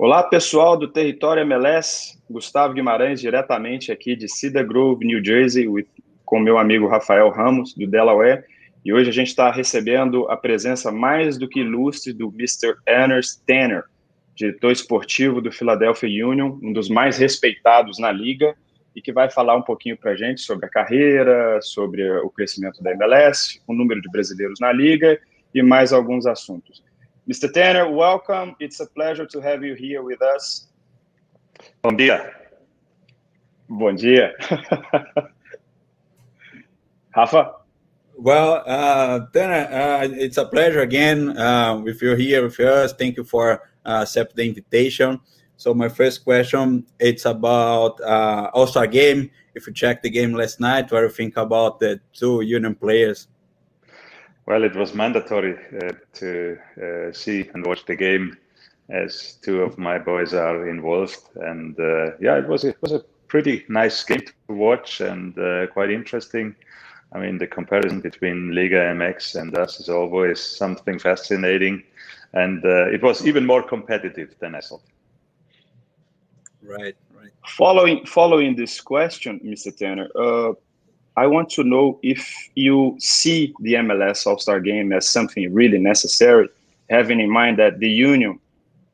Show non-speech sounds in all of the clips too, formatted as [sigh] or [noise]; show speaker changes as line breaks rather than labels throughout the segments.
Olá, pessoal do Território MLS. Gustavo Guimarães, diretamente aqui de Cedar Grove, New Jersey, with, com meu amigo Rafael Ramos, do Delaware. E hoje a gente está recebendo a presença mais do que ilustre do Mr. Ernest Tanner, diretor esportivo do Philadelphia Union, um dos mais respeitados na liga, e que vai falar um pouquinho para a gente sobre a carreira, sobre o crescimento da MLS, o número de brasileiros na liga e mais alguns assuntos. Mr. Tanner, welcome. It's a pleasure to have you here with us.
Bom dia.
Bom dia. [laughs] Rafa?
Well, uh, Tanner, uh, it's a pleasure again uh, with you here with us. Thank you for uh, accepting the invitation. So my first question, it's about uh, All-Star game. If you check the game last night, what do you think about the two Union players?
Well, it was mandatory uh, to uh, see and watch the game, as two of my boys are involved, and uh, yeah, it was it was a pretty nice game to watch and uh, quite interesting. I mean, the comparison between Liga MX and us is always something fascinating, and uh, it was even more competitive than I thought.
Right, right.
Following following this question, Mr. Tanner, uh, I want to know if you see the MLS All Star Game as something really necessary, having in mind that the Union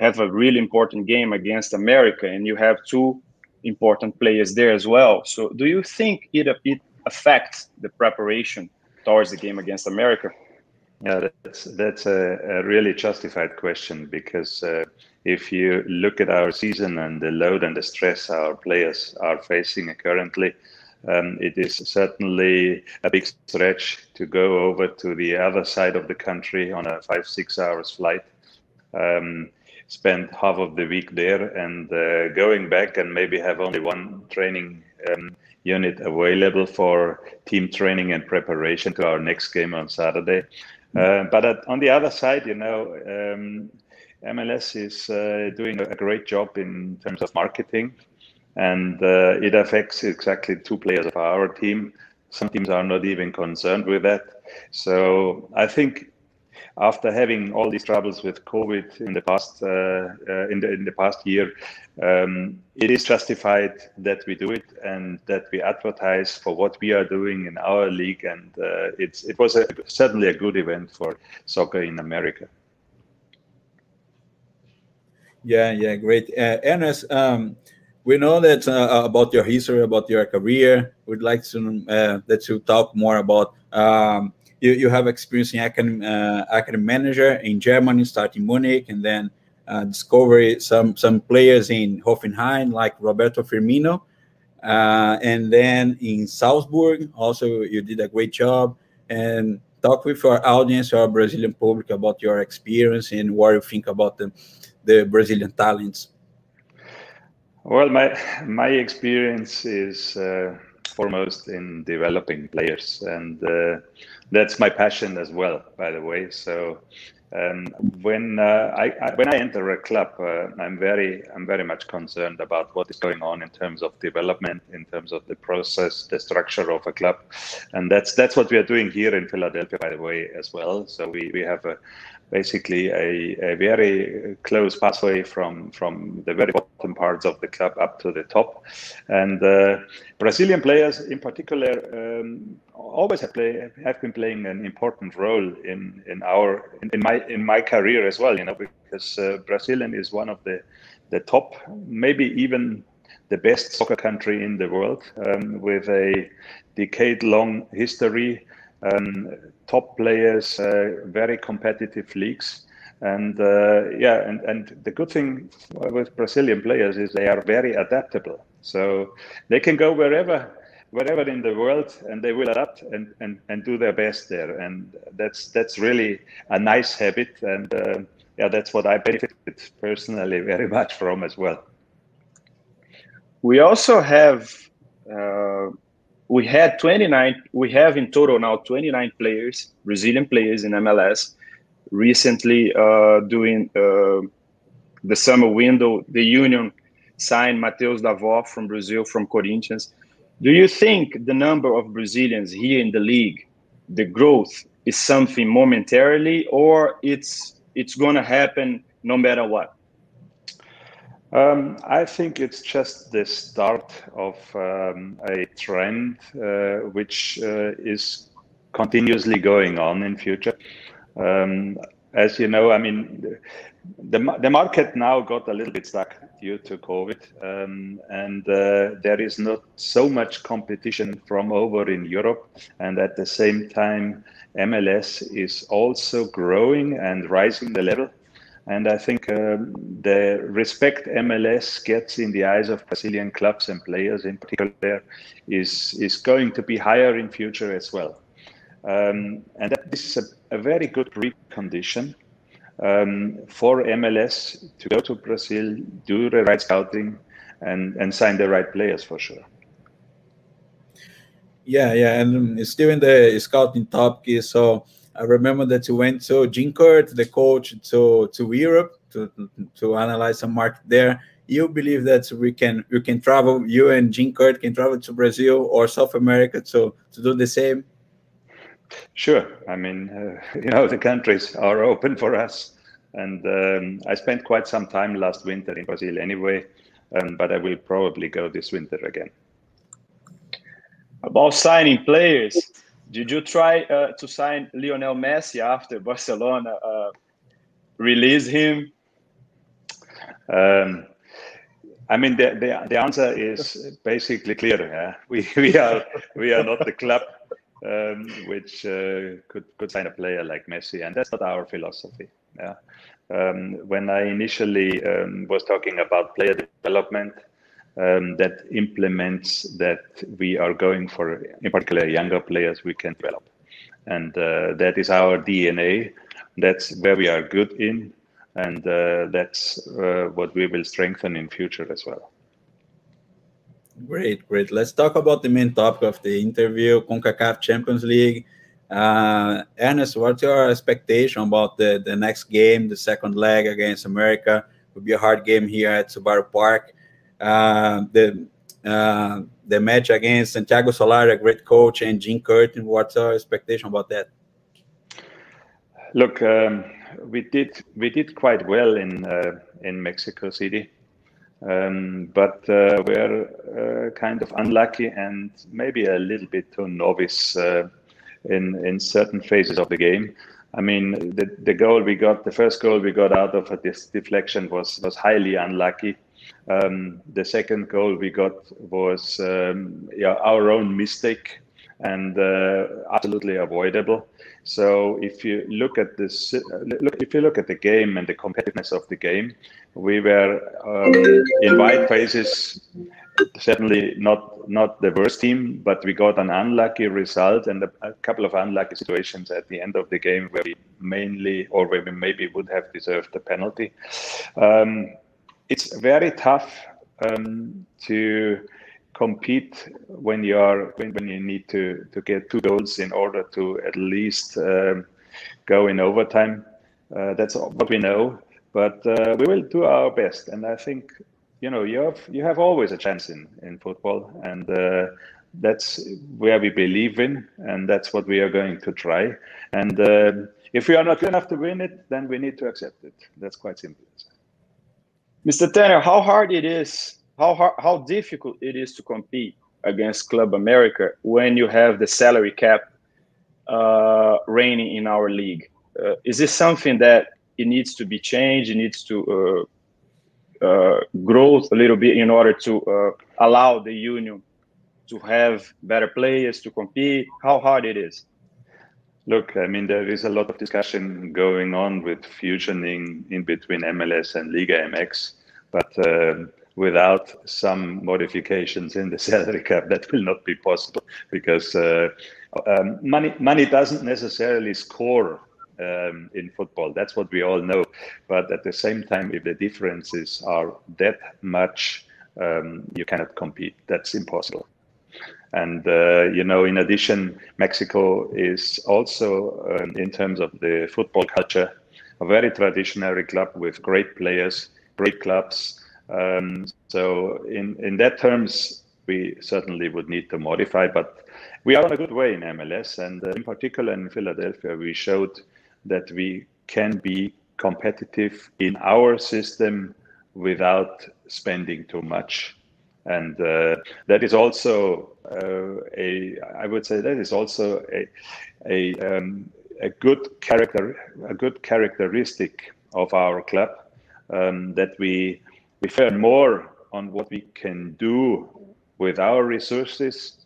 have a really important game against America, and you have two important players there as well. So, do you think it it affects the preparation towards the game against America?
Yeah, that's that's a, a really justified question because uh, if you look at our season and the load and the stress our players are facing currently, um, it is certainly a big stretch to go over to the other side of the country on a five, six hours flight. Um, spend half of the week there and uh, going back and maybe have only one training um, unit available for team training and preparation to our next game on Saturday. Uh, but at, on the other side, you know, MLS um, is uh, doing a great job in terms of marketing and uh, it affects exactly two players of our team. Some teams are not even concerned with that. So I think after having all these troubles with COVID in the past uh, uh, in the in the past year, um, it is justified that we do it and that we advertise for what we are doing in our league. And uh, it's it was a, certainly a good event for soccer in America.
Yeah, yeah, great. Uh, Ernest, um, we know that uh, about your history, about your career. We'd like to uh, that you talk more about. Um, you, you have experience in academy, uh, academy manager in Germany, starting Munich, and then uh, discover some some players in Hoffenheim like Roberto Firmino, uh, and then in Salzburg. Also, you did a great job. And talk with our audience, our Brazilian public, about your experience and what you think about the the Brazilian talents.
Well, my my experience is uh, foremost in developing players, and uh, that's my passion as well. By the way, so um, when uh, I, I, when I enter a club, uh, I'm very I'm very much concerned about what is going on in terms of development, in terms of the process, the structure of a club, and that's that's what we are doing here in Philadelphia, by the way, as well. So we we have a, basically a, a very close pathway from from the very bottom parts of the club up to the top. And uh, Brazilian players, in particular, um, always have, play, have been playing an important role in in our in, in my in my career as well. You know, because uh, Brazilian is one of the the top, maybe even the best soccer country in the world, um, with a decade-long history um, top players, uh, very competitive leagues. And uh, yeah, and, and the good thing with Brazilian players is they are very adaptable. So they can go wherever wherever in the world and they will adapt and, and, and do their best there. And that's that's really a nice habit. And uh, yeah, that's what I benefited personally very [laughs] much from as well.
We also have uh, we had 29 we have in total now 29 players brazilian players in mls recently uh, uh, the summer window the union signed Matheus Davó from brazil from corinthians do you think the number of brazilians here in the league the growth is something momentarily or it's it's going to happen no matter what
Um, I think it's just the start of um, a trend uh, which uh, is continuously going on in future. Um, as you know, I mean, the, the market now got a little bit stuck due to COVID, um, and uh, there is not so much competition from over in Europe. And at the same time, MLS is also growing and rising the level. And I think um, the respect MLS gets in the eyes of Brazilian clubs and players in particular is, is going to be higher in future as well. Um, and that, this is a, a, very good precondition um, for MLS to go to Brazil, do the right scouting, and, and sign the right players for sure.
Yeah, yeah, and still in the scouting topic, so I remember that you went to Curtin, the coach, to to Europe to to analyze some market there. You believe that we can we can travel, you and Curtin can travel to Brazil or South America to to do the same?
Sure. I mean, uh, [laughs] you know, the countries are open for us, and um, I spent quite some time last winter in Brazil anyway, um, but I will probably go this winter again.
About signing players, did you try uh, to sign Lionel Messi after [laughs] Barcelona uh, release him?
Um, I mean, the, the, the answer is basically clear. Yeah? [laughs] We, we, are, we are not the club um, which uh, could, could sign a player like Messi, and that's not our philosophy. Yeah? Um, when I initially um, was talking about player development, um, that implements that we are going for, in particular, younger players we can develop. And uh, that is our DNA. That's where we are good in. And uh, that's uh, what we will strengthen in future as well.
Great, great. Let's talk about the main topic of the interview, CONCACAF Champions League. Uh, Ernest, what's your expectation about the, the next game, the second leg against America? It will be a hard game here at Subaru Park uh, the uh, the match against Santiago Solari, a great coach, and Jim Curtin. What's our expectation about that?
Look, um, we did we did quite well in uh, in Mexico City, um, but uh, we're uh, kind of unlucky and maybe a little bit too novice uh, in in certain phases of the game. I mean, the the goal we got, the first goal we got out of a deflection was was highly unlucky um, the second goal we got was um, yeah, our own mistake and uh, absolutely avoidable. So if you look at this, look, if you look at the game and the competitiveness of the game, we were um, in wide phases certainly not not the worst team, but we got an unlucky result and a, a, couple of unlucky situations at the end of the game where we mainly or where we maybe would have deserved the penalty. Um, it's very tough um, to compete when you are when, when you need to to get two goals in order to at least um, go in overtime. Uh, that's what we know, but uh, we will do our best. And I think you know you have you have always a chance in in football, and uh, that's where we believe in, and that's what we are going to try. And uh, if we are not good enough to win it, then we need to accept it. That's quite simple.
Mr. Tanner, how hard it is, how hard, how difficult it is to compete against Club America when you have the salary cap uh, reigning in our league. Uh, is this something that it needs to be changed? It needs to uh, uh grow a little bit in order to uh, allow the union to have better players to compete. How hard it is?
Look, I mean, there is a lot of discussion going on with fusioning in between MLS and Liga MX, but um, without some modifications in the [laughs] salary cap, that will not be possible because uh, um, money money doesn't necessarily score um, in football. That's what we all know. But at the same time, if the differences are that much, um, you cannot compete. That's impossible. And, uh, you know, in addition, Mexico is also, um, in terms of the football culture, a very traditionary club with great players, great clubs. Um, so in, in that terms, we certainly would need to modify, but we are on a good way in MLS. And uh, in particular in Philadelphia, we showed that we can be competitive in our system without spending too much. And uh, that is also uh, a, I would say that is also a, a, um, a good character, a good characteristic of our club um, that we we focus more on what we can do with our resources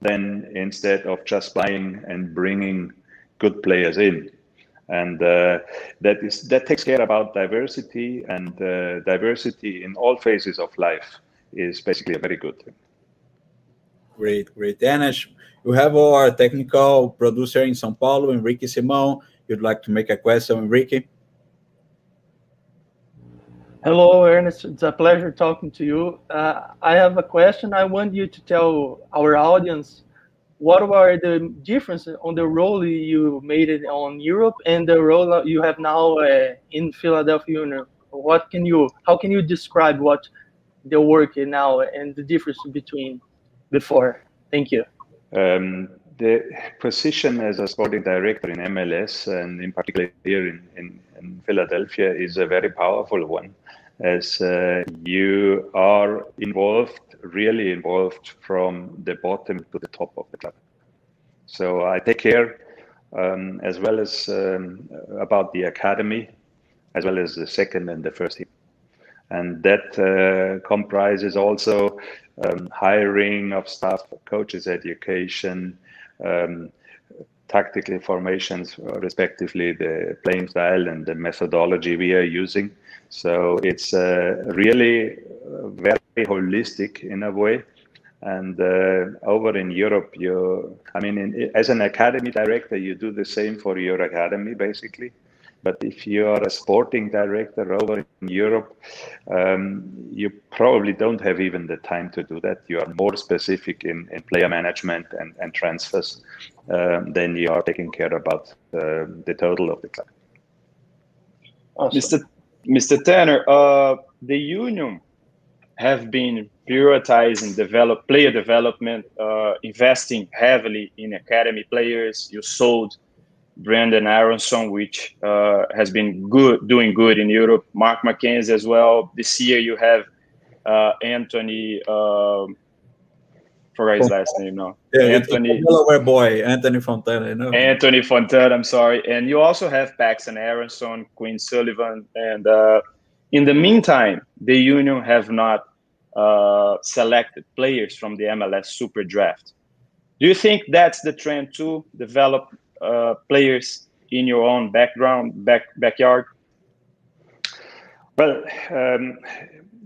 than instead of just buying and bringing good players in. And uh, that is that takes care about diversity and uh, diversity in all phases of life is basically a very good thing.
Great great. Dennis we have our technical producer in São Paulo Henrique Simão. You'd like to make a question Enrique
Hello, Ernest. It's a pleasure talking to you. Uh, I have a question. I want you to tell our audience what were the differences on the role you made it on Europe and the role you have now uh, in Philadelphia Union? What can you, how can you describe what the work now and the difference between before? Thank you.
Um, the position as a sporting director in MLS and in particular here in, in, in Philadelphia is a very powerful one as uh, you are involved, really involved from the bottom to the top of the club. So I take care um, as well as um, about the academy, as well as the second and the first team. And that uh, comprises also um, hiring of staff, coaches, education, um, tactical formations, respectively, the playing style and the methodology we are using so it's uh, really very holistic in a way. And uh, over in Europe, you, I mean, in, as an academy director, you do the same for your academy, basically. But if you are a sporting director over in Europe, um, you probably don't have even the time to do that. You are more specific in, in player management and, and transfers um, than you are taking care about uh, the total of the club.
Awesome. Mr. Mr. Tanner, uh, the union have been prioritizing develop player development, uh, investing heavily in academy players. You sold Brenden Aaronson, which uh, has been good, doing good in Europe. Mark McKenzie as well. This year you have uh, Anthony. Um, forgot his last name now.
Yeah, Anthony Delaware boy, Anthony Fontana. You know?
Anthony Fontana. I'm sorry, and you also have Paxton Aaronson, Quinn Sullivan, and uh, in the meantime, the union have not uh, selected players from the MLS Super Draft. Do you think that's the trend to develop uh, players in your own background, back backyard?
Well, um,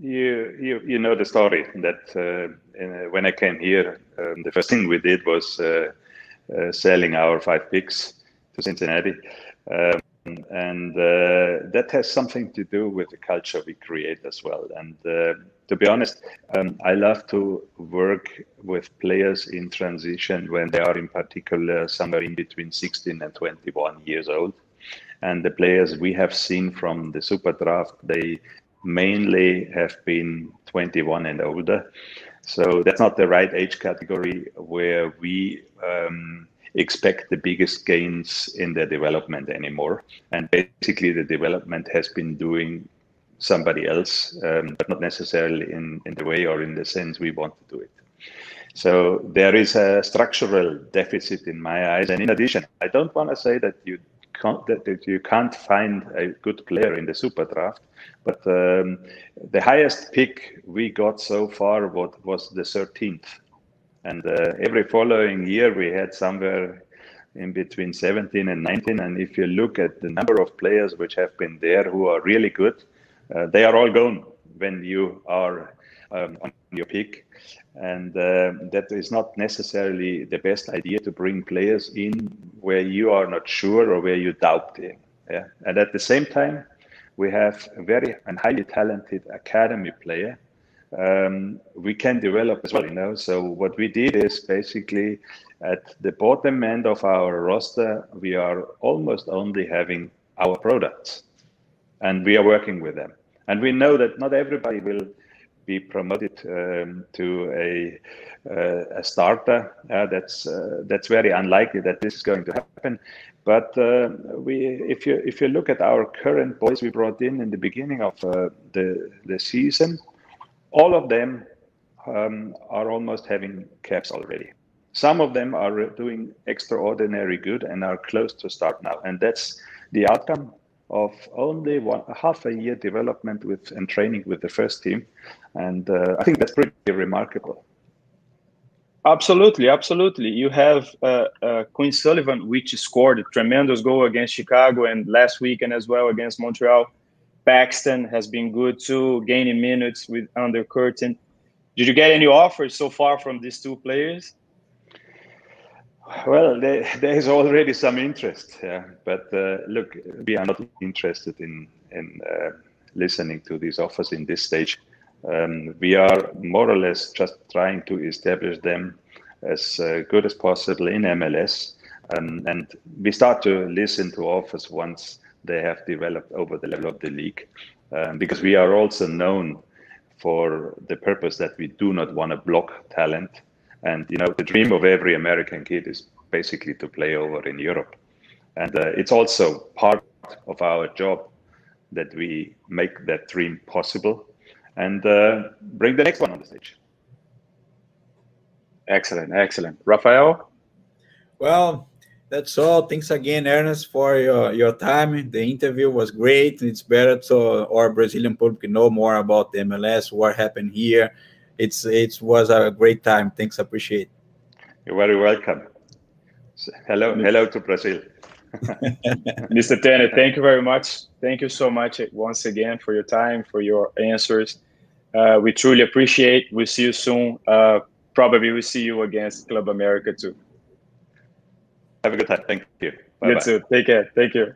you, you you know the story that uh, uh, when I came here, um, the first thing we did was uh, selling our five picks to Cincinnati. Um, and uh, that has something to do with the culture we create as well. And uh, to be honest, um, I love to work with players in transition when they are in particular somewhere in between 16 and 21 years old. And the players we have seen from the super draft, they mainly have been 21 and older. So that's not the right age category where we um, expect the biggest gains in their development anymore. And basically, the development has been doing somebody else, um, but not necessarily in, in the way or in the sense we want to do it. So there is a structural deficit in my eyes. And in addition, I don't want to say that you can't, that, you can't find a good player in the super draft, but um, the highest pick we got so far was, was the 13th. And uh, every following year we had somewhere in between 17 and 19. And if you look at the number of players which have been there who are really good, uh, they are all gone when you are um, on your peak. And uh, that is not necessarily the best idea to bring players in where you are not sure or where you doubt in. Yeah? And at the same time, we have a very and highly talented academy player um, we can develop as well, you know. So what we did is basically at the bottom end of our roster, we are almost only having our products and we are working with them. And we know that not everybody will be promoted um, to a, uh, a starter. Uh, that's uh, that's very unlikely that this is going to happen. But uh, we, if you if you look at our current boys we brought in in the beginning of uh, the the season, all of them um, are almost having caps already. Some of them are doing extraordinary good and are close to start now. And that's the outcome of only one half a year development with and training with the first team. And uh, I think that's pretty remarkable.
Absolutely, absolutely. You have uh, uh, Quinn Sullivan, which scored a tremendous goal against Chicago and last weekend as well against Montreal. Paxton has been good too, gaining minutes with under Curtin. Did you get any offers so far from these two players?
Well, there, there is already some interest, yeah. But uh, look, we are not interested in in uh, listening to these offers in this stage. Um, we are more or less just trying to establish them as uh, good as possible in MLS. Um, and we start to listen to offers once they have developed over the level of the league. Um, because we are also known for the purpose that we do not want to block talent. And, you know, the dream of every American kid is basically to play over in Europe. And uh, it's also part of our job that we make that dream possible and uh, bring the next one on the stage.
Excellent, excellent. Raffael?
Well, that's all. Thanks again, Ernest, for your, your time. The interview was great. It's better to our Brazilian public know more about the MLS, what happened here. It's it was a great time. Thanks, appreciate.
You're very welcome. Hello, hello to Brazil. [laughs]
Mr. Tanner, thank you very much. Thank you so much once again for your time, for your answers. Uh, we truly appreciate. We'll see you soon. Uh, probably we'll see you against Club America too.
Have a good time. Thank you.
Bye you too. Take care. Thank you.